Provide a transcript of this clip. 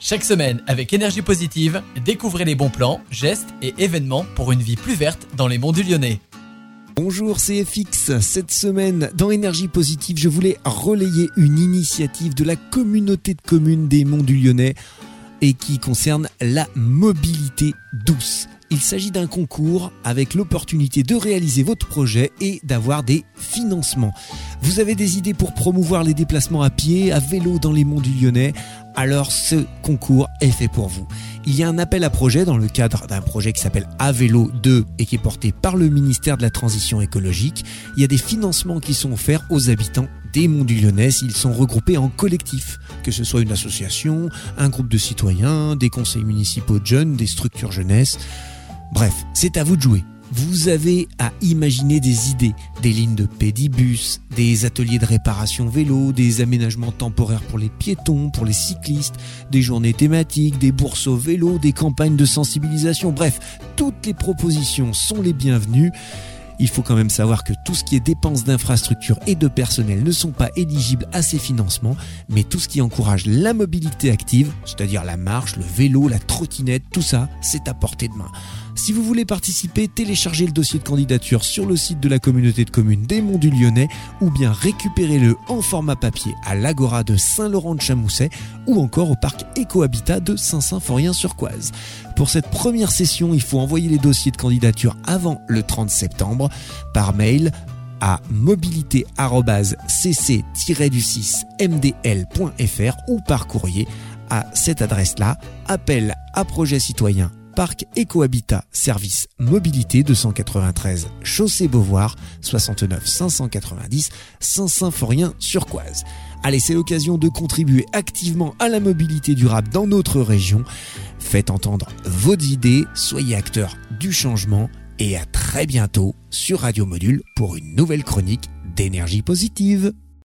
Chaque semaine, avec énergie positive, découvrez les bons plans, gestes et événements pour une vie plus verte dans les monts du Lyonnais. Bonjour, c'est FX. Cette semaine, dans Énergie Positive, je voulais relayer une initiative de la communauté de communes des Monts du Lyonnais et qui concerne la mobilité douce. Il s'agit d'un concours avec l'opportunité de réaliser votre projet et d'avoir des financements. Vous avez des idées pour promouvoir les déplacements à pied, à vélo dans les monts du Lyonnais alors ce concours est fait pour vous. Il y a un appel à projet dans le cadre d'un projet qui s'appelle Avélo 2 et qui est porté par le ministère de la Transition écologique. Il y a des financements qui sont offerts aux habitants des Monts du Lyonnais. Ils sont regroupés en collectifs, que ce soit une association, un groupe de citoyens, des conseils municipaux de jeunes, des structures jeunesse. Bref, c'est à vous de jouer. Vous avez à imaginer des idées, des lignes de pédibus, des ateliers de réparation vélo, des aménagements temporaires pour les piétons, pour les cyclistes, des journées thématiques, des bourses au vélo, des campagnes de sensibilisation, bref, toutes les propositions sont les bienvenues. Il faut quand même savoir que tout ce qui est dépenses d'infrastructures et de personnel ne sont pas éligibles à ces financements, mais tout ce qui encourage la mobilité active, c'est-à-dire la marche, le vélo, la trottinette, tout ça, c'est à portée de main. Si vous voulez participer, téléchargez le dossier de candidature sur le site de la communauté de communes des Monts du Lyonnais ou bien récupérez-le en format papier à l'Agora de Saint-Laurent-de-Chamousset ou encore au parc Écohabitat de Saint-Symphorien-sur-Coise. Pour cette première session, il faut envoyer les dossiers de candidature avant le 30 septembre par mail à mobilité-cc-du6mdl.fr ou par courrier à cette adresse-là. Appel à projet citoyen Parc Ecohabitat, service mobilité 293, chaussée Beauvoir, 69 590, Saint-Symphorien-sur-Coise. Allez, c'est l'occasion de contribuer activement à la mobilité durable dans notre région. Faites entendre vos idées, soyez acteurs du changement et à très bientôt sur Radio Module pour une nouvelle chronique d'énergie positive.